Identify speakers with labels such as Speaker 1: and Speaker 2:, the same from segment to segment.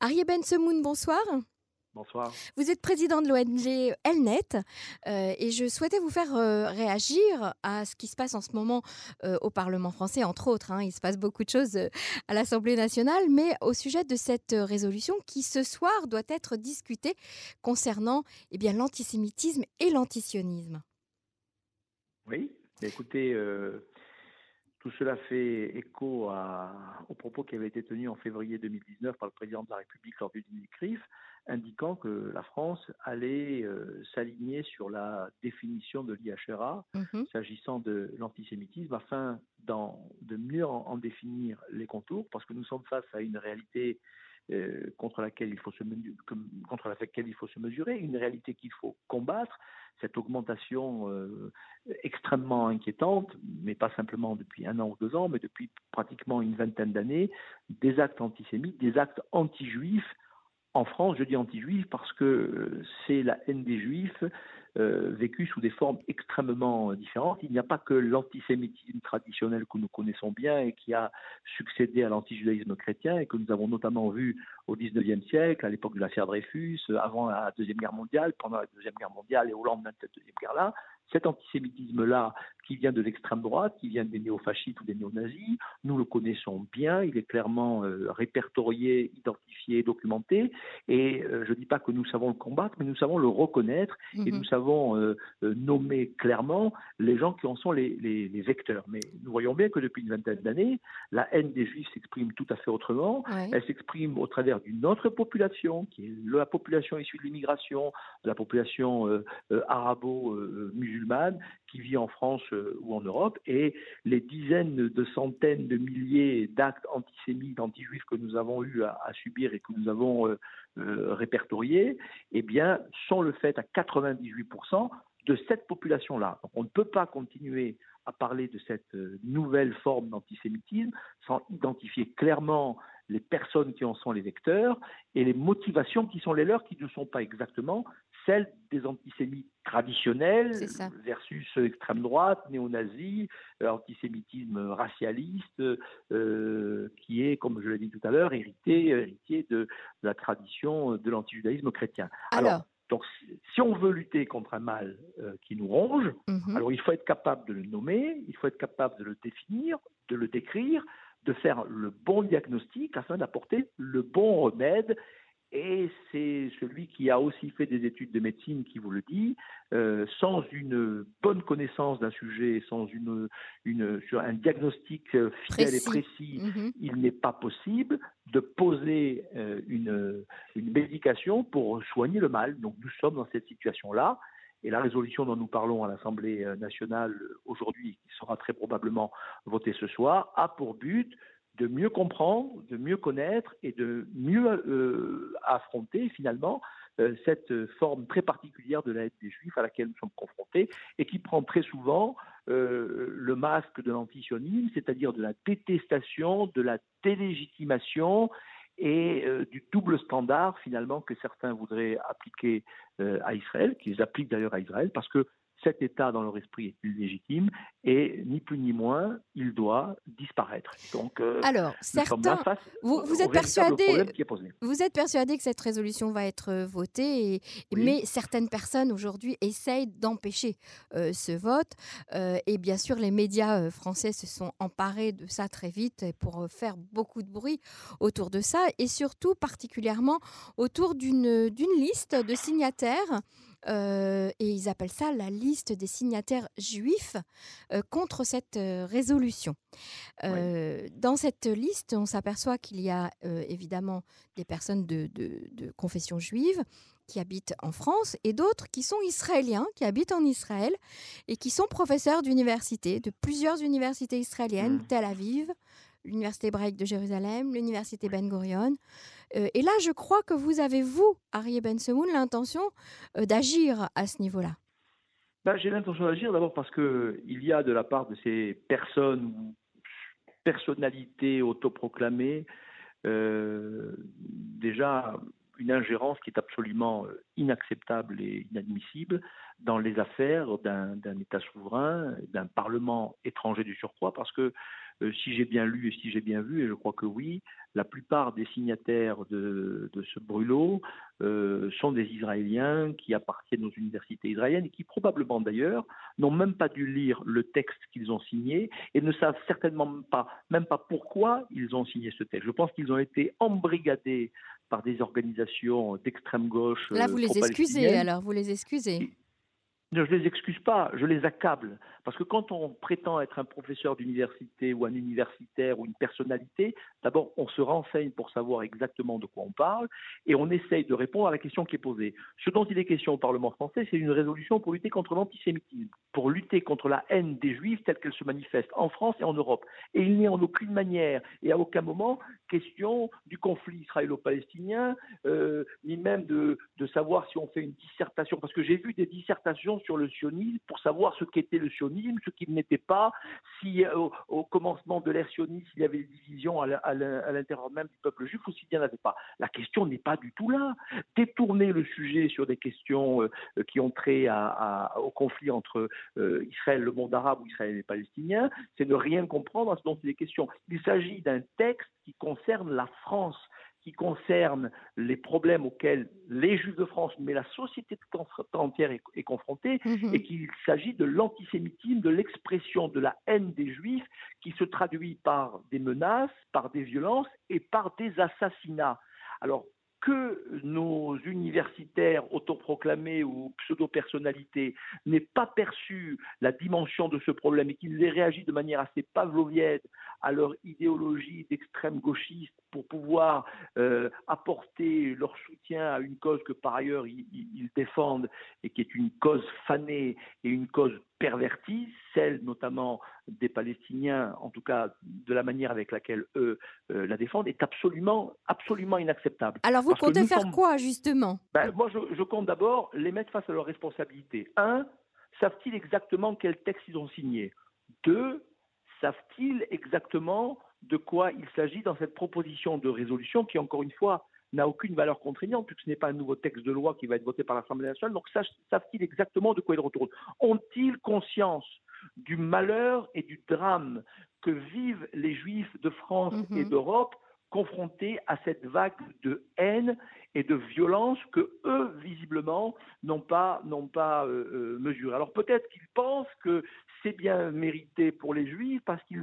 Speaker 1: Arié Ben Semoun, bonsoir.
Speaker 2: Bonsoir.
Speaker 1: Vous êtes président de l'ONG Elnet euh, et je souhaitais vous faire euh, réagir à ce qui se passe en ce moment euh, au Parlement français, entre autres. hein. il se passe beaucoup de choses euh, à l'Assemblée nationale, mais au sujet de cette résolution qui ce soir doit être discutée concernant eh bien, l'antisémitisme et l'antisionisme.
Speaker 2: Oui, écoutez, tout cela fait écho à, aux propos qui avaient été tenus en février 2019 par le président de la République lors du dîner CRIF, indiquant que la France allait euh, s'aligner sur la définition de l'IHRA
Speaker 1: Mhm.
Speaker 2: s'agissant de l'antisémitisme afin de mieux en, en définir les contours, parce que nous sommes face à une réalité euh, contre laquelle il faut se contre laquelle il faut se mesurer, une réalité qu'il faut combattre, cette augmentation euh, extrêmement inquiétante, mais pas simplement depuis un an ou deux ans, mais depuis pratiquement une vingtaine d'années, des actes antisémites, des actes anti-juifs. En France, je dis anti-juifs parce que euh, c'est la haine des juifs euh, vécue sous des formes extrêmement euh, différentes. Il n'y a pas que l'antisémitisme traditionnel que nous connaissons bien et qui a succédé à l'antijudaïsme chrétien et que nous avons notamment vu au XIXe siècle, à l'époque de l'affaire Dreyfus, avant la Deuxième Guerre mondiale, pendant la Deuxième Guerre mondiale et au lendemain de cette Deuxième Guerre-là. Cet antisémitisme-là, qui vient de l'extrême droite, qui vient des néofascistes ou des néo-nazis, nous le connaissons bien, il est clairement euh, répertorié, identifié, documenté, et euh, je ne dis pas que nous savons le combattre, mais nous savons le reconnaître, et
Speaker 1: Mhm.
Speaker 2: nous savons euh, nommer clairement les gens qui en sont les, les- les vecteurs. Mais nous voyons bien que depuis une vingtaine d'années, la haine des juifs s'exprime tout à fait autrement,
Speaker 1: Ouais.
Speaker 2: elle s'exprime au travers d'une autre population, qui est la population issue de l'immigration, la population euh, arabo-musulmane, qui vit en France euh, ou en Europe, et les dizaines de centaines de milliers d'actes antisémites, anti-juifs que nous avons eu à, subir et que nous avons euh, euh, répertoriés, eh bien, sont le fait à 98% de cette population-là. On ne peut pas continuer à parler de cette nouvelle forme d'antisémitisme sans identifier clairement les personnes qui en sont les vecteurs et les motivations qui sont les leurs, qui ne sont pas exactement celles des antisémites traditionnels versus extrême droite, néo-nazis, euh, antisémitisme racialiste, euh, qui est, comme je l'ai dit tout à l'heure, hérité, héritier de, de la tradition de l'antijudaïsme chrétien.
Speaker 1: Alors,
Speaker 2: donc, si- si on veut lutter contre un mal euh, qui nous ronge,
Speaker 1: mhm.
Speaker 2: alors il faut être capable de le nommer, il faut être capable de le définir, de le décrire, de faire le bon diagnostic afin d'apporter le bon remède. Et c'est celui qui a aussi fait des études de médecine qui vous le dit. Euh, sans une bonne connaissance d'un sujet, sans une, une, sur un diagnostic euh, fidèle
Speaker 1: Précis.
Speaker 2: et précis,
Speaker 1: Mhm.
Speaker 2: il n'est pas possible de poser euh, une, une médication pour soigner le mal. Donc nous sommes dans cette situation-là. Et la résolution dont nous parlons à l'Assemblée nationale aujourd'hui, qui sera très probablement votée ce soir, a pour but de mieux comprendre, de mieux connaître et de mieux euh, affronter finalement euh, cette forme très particulière de la haine des juifs à laquelle nous sommes confrontés et qui prend très souvent euh, le masque de l'antisionisme, c'est-à-dire de la détestation, de la délégitimation et du double standard finalement que certains voudraient appliquer à Israël, qu'ils appliquent d'ailleurs à Israël, parce que cet État dans leur esprit est illégitime et ni plus ni moins, il doit disparaître. Donc, euh,
Speaker 1: Alors, certains, vous, êtes persuadé. Vous êtes persuadé que cette résolution va être euh, votée, et-
Speaker 2: Oui.
Speaker 1: mais certaines personnes aujourd'hui essayent d'empêcher euh, ce vote. Euh, et bien sûr, les médias français se sont emparés de ça très vite pour faire beaucoup de bruit autour de ça, et surtout particulièrement autour d'une d'une liste de signataires. Euh, et ils appellent ça la liste des signataires juifs euh, contre cette euh, résolution. Dans cette liste, on s'aperçoit qu'il y a évidemment des personnes de, de- de confession juive qui habitent en France et d'autres qui sont israéliens, qui habitent en Israël et qui sont professeurs d'université, de plusieurs universités israéliennes,
Speaker 2: Mhm.
Speaker 1: Tel Aviv, l'Université hébraïque de Jérusalem, l'Université Ben Gurion. Euh, et là, je crois que vous avez, vous, Arié Ben Semoun, l'intention euh, d'agir à ce niveau-là.
Speaker 2: Ben, J'ai l'intention d'agir d'abord parce que il y a de la part de ces personnes ou personnalités autoproclamées euh, déjà une ingérence qui est absolument euh, inacceptable et inadmissible dans les affaires d'un d'un État souverain, d'un Parlement étranger du surcroît, parce que euh, si j'ai bien lu et si j'ai bien vu, et je crois que oui, la plupart des signataires de, ce brûlot euh, sont des Israéliens qui appartiennent aux universités israéliennes et qui probablement d'ailleurs n'ont même pas dû lire le texte qu'ils ont signé et ne savent certainement pas, même pas pourquoi ils ont signé ce texte. Je pense qu'ils ont été embrigadés par des organisations d'extrême gauche.
Speaker 1: Là, vous les excusez alors, vous les excusez.
Speaker 2: Je ne les excuse pas, je les accable. Parce que quand on prétend être un professeur d'université ou un universitaire ou une personnalité, d'abord on se renseigne pour savoir exactement de quoi on parle et on essaye de répondre à la question qui est posée. Ce dont il est question au Parlement français, c'est une résolution pour lutter contre l'antisémitisme, pour lutter contre la haine des juifs telle qu'elle se manifeste en France et en Europe. Et il n'est en aucune manière et à aucun moment question du conflit israélo-palestinien, euh, ni même de, de savoir si on fait une dissertation, parce que j'ai vu des dissertations sur le sionisme pour savoir ce qu'était le sionisme, ce qu'il n'était pas, si euh, au, commencement de l'ère sioniste, il y avait des divisions à l'intérieur même du peuple juif ou s'il n'y en avait pas. La question n'est pas du tout là. Détourner le sujet sur des questions euh, qui ont trait au conflit entre euh, Israël, le monde arabe ou Israël et les Palestiniens, c'est ne rien comprendre à ce dont il est question. Il s'agit d'un texte qui concerne la France qui concerne les problèmes auxquels les Juifs de France, mais la société tout entière est, confrontée, mhm. et qu'il s'agit de l'antisémitisme, de l'expression de la haine des Juifs qui se traduit par des menaces, par des violences et par des assassinats. Alors, que nos universitaires autoproclamés ou pseudo-personnalités n'aient pas perçu la dimension de ce problème et qu'ils aient réagi de manière assez pavlovienne à leur idéologie d'extrême gauchiste pour pouvoir euh, apporter leur soutien à une cause que par ailleurs ils, défendent et qui est une cause fanée et une cause pervertie, celle notamment des Palestiniens, en tout cas de la manière avec laquelle eux euh, la défendent, est absolument, absolument inacceptable.
Speaker 1: Alors vous comptez faire quoi justement?
Speaker 2: Ben, Moi je, je compte d'abord les mettre face à leurs responsabilités. Un, savent-ils exactement quel texte ils ont signé? Deux, savent-ils exactement de quoi il s'agit dans cette proposition de résolution qui, encore une fois, n'a aucune valeur contraignante, puisque ce n'est pas un nouveau texte de loi qui va être voté par l'Assemblée nationale. Donc, savent-ils exactement de quoi il retourne Ont-ils conscience du malheur et du drame que vivent les Juifs de France et mhm. d'Europe confrontés à cette vague de haine et de violence que eux, visiblement, n'ont pas, n'ont pas euh, euh, mesuré. Alors peut-être qu'ils pensent que c'est bien mérité pour les Juifs parce qu'ils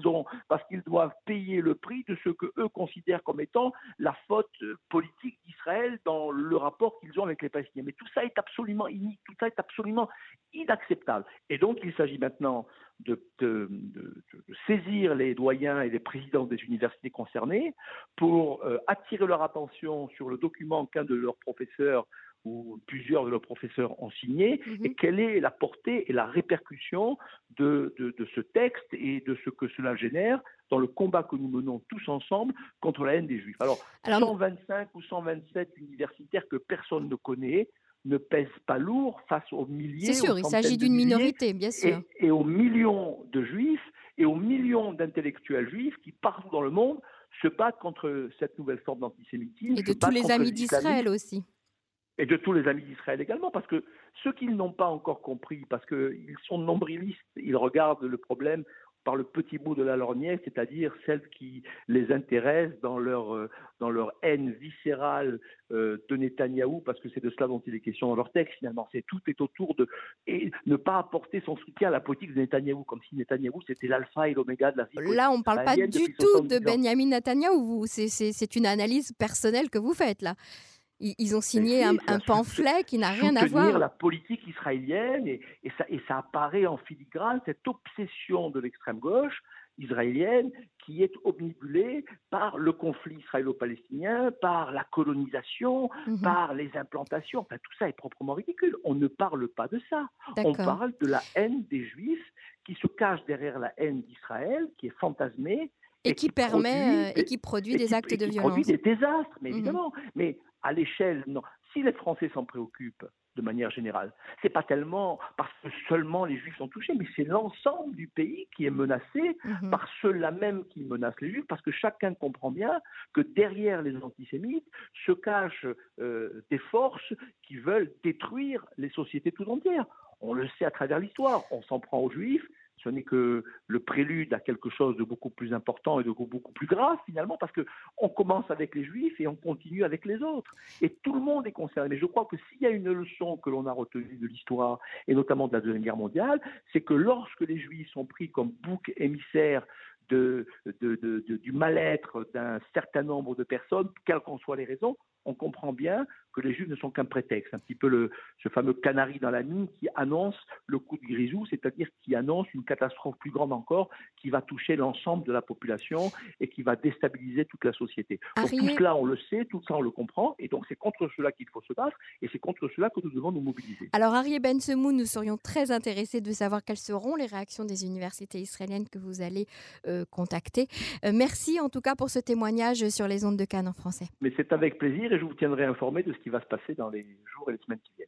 Speaker 2: doivent payer le prix de ce que eux considèrent comme étant la faute politique d'Israël dans le rapport qu'ils ont avec les Palestiniens. Mais tout ça est absolument inique, tout ça est absolument inacceptable. Et donc il s'agit maintenant de, saisir les doyens et les présidents des universités concernées pour euh, attirer leur attention sur le document qu'un de leurs professeurs ou plusieurs de leurs professeurs ont signé, mhm. et quelle est la portée et la répercussion de, ce texte et de ce que cela génère dans le combat que nous menons tous ensemble contre la haine des Juifs. Alors, 125 ou 127 universitaires que personne ne connaît ne pèsent pas lourd face aux milliers.
Speaker 1: C'est sûr, il s'agit d'une minorité, bien sûr.
Speaker 2: Et, aux millions de Juifs et aux millions d'intellectuels juifs qui, partout dans le monde, se battent contre cette nouvelle forme d'antisémitisme.
Speaker 1: Et de tous les amis d'Israël aussi
Speaker 2: et de tous les amis d'Israël également, parce que ceux qui n'ont pas encore compris, parce qu'ils sont nombrilistes, ils regardent le problème par le petit bout de la lorgnette, c'est-à-dire celles qui les intéressent dans leur, euh, dans leur haine viscérale euh, de Netanyahou, parce que c'est de cela dont il est question dans leur texte finalement. C'est tout est autour de et ne pas apporter son soutien à la politique de Netanyahou, comme si Netanyahou c'était l'alpha et l'oméga de la
Speaker 1: vie. Là, on ne parle pas du tout de Benjamin Netanyahou. C'est une analyse personnelle que vous faites là. Ils ont signé un, pamphlet qui n'a rien à voir.
Speaker 2: la politique israélienne et, ça, et ça apparaît en filigrane, cette obsession de l'extrême gauche israélienne qui est omnibulée par le conflit israélo-palestinien, par la colonisation, mhm. par les implantations. Enfin, tout ça est proprement ridicule. On ne parle pas de ça. On parle de la haine des Juifs qui se cache derrière la haine d'Israël, qui est fantasmée.
Speaker 1: Et, qui, permet euh, et qui produit des actes de violence.
Speaker 2: produit des désastres, mais mhm. évidemment. Mais à l'échelle, non. Si les Français s'en préoccupent de manière générale, c'est pas tellement parce que seulement les Juifs sont touchés, mais c'est l'ensemble du pays qui est menacé mhm. par ceux-là même qui menacent les Juifs, parce que chacun comprend bien que derrière les antisémites se cachent euh, des forces qui veulent détruire les sociétés tout entières. On le sait à travers l'histoire. On s'en prend aux Juifs, ce n'est que le prélude à quelque chose de beaucoup plus important et de beaucoup plus grave finalement, parce que on commence avec les Juifs et on continue avec les autres. Et tout le monde est concerné. Mais je crois que s'il y a une leçon que l'on a retenue de l'histoire, et notamment de la Deuxième Guerre mondiale, c'est que lorsque les Juifs sont pris comme bouc émissaire du mal-être d'un certain nombre de personnes, quelles qu'en soient les raisons, on comprend bien que les Juifs ne sont qu'un prétexte, un petit peu le, ce fameux canari dans la mine qui annonce le coup de grisou, c'est-à-dire qui annonce une catastrophe plus grande encore qui va toucher l'ensemble de la population et qui va déstabiliser toute la société. Donc tout cela, on le sait, tout ça, on le comprend, et donc c'est contre cela qu'il faut se battre, et c'est contre cela que nous devons nous mobiliser.
Speaker 1: Alors Arié Ben Semou, nous serions très intéressés de savoir quelles seront les réactions des universités israéliennes que vous allez euh, contacter. Euh, merci en tout cas pour ce témoignage sur les ondes de Cannes en français.
Speaker 2: Mais c'est avec plaisir, et je vous tiendrai informé de ce qui va se passer dans les jours et les semaines qui viennent.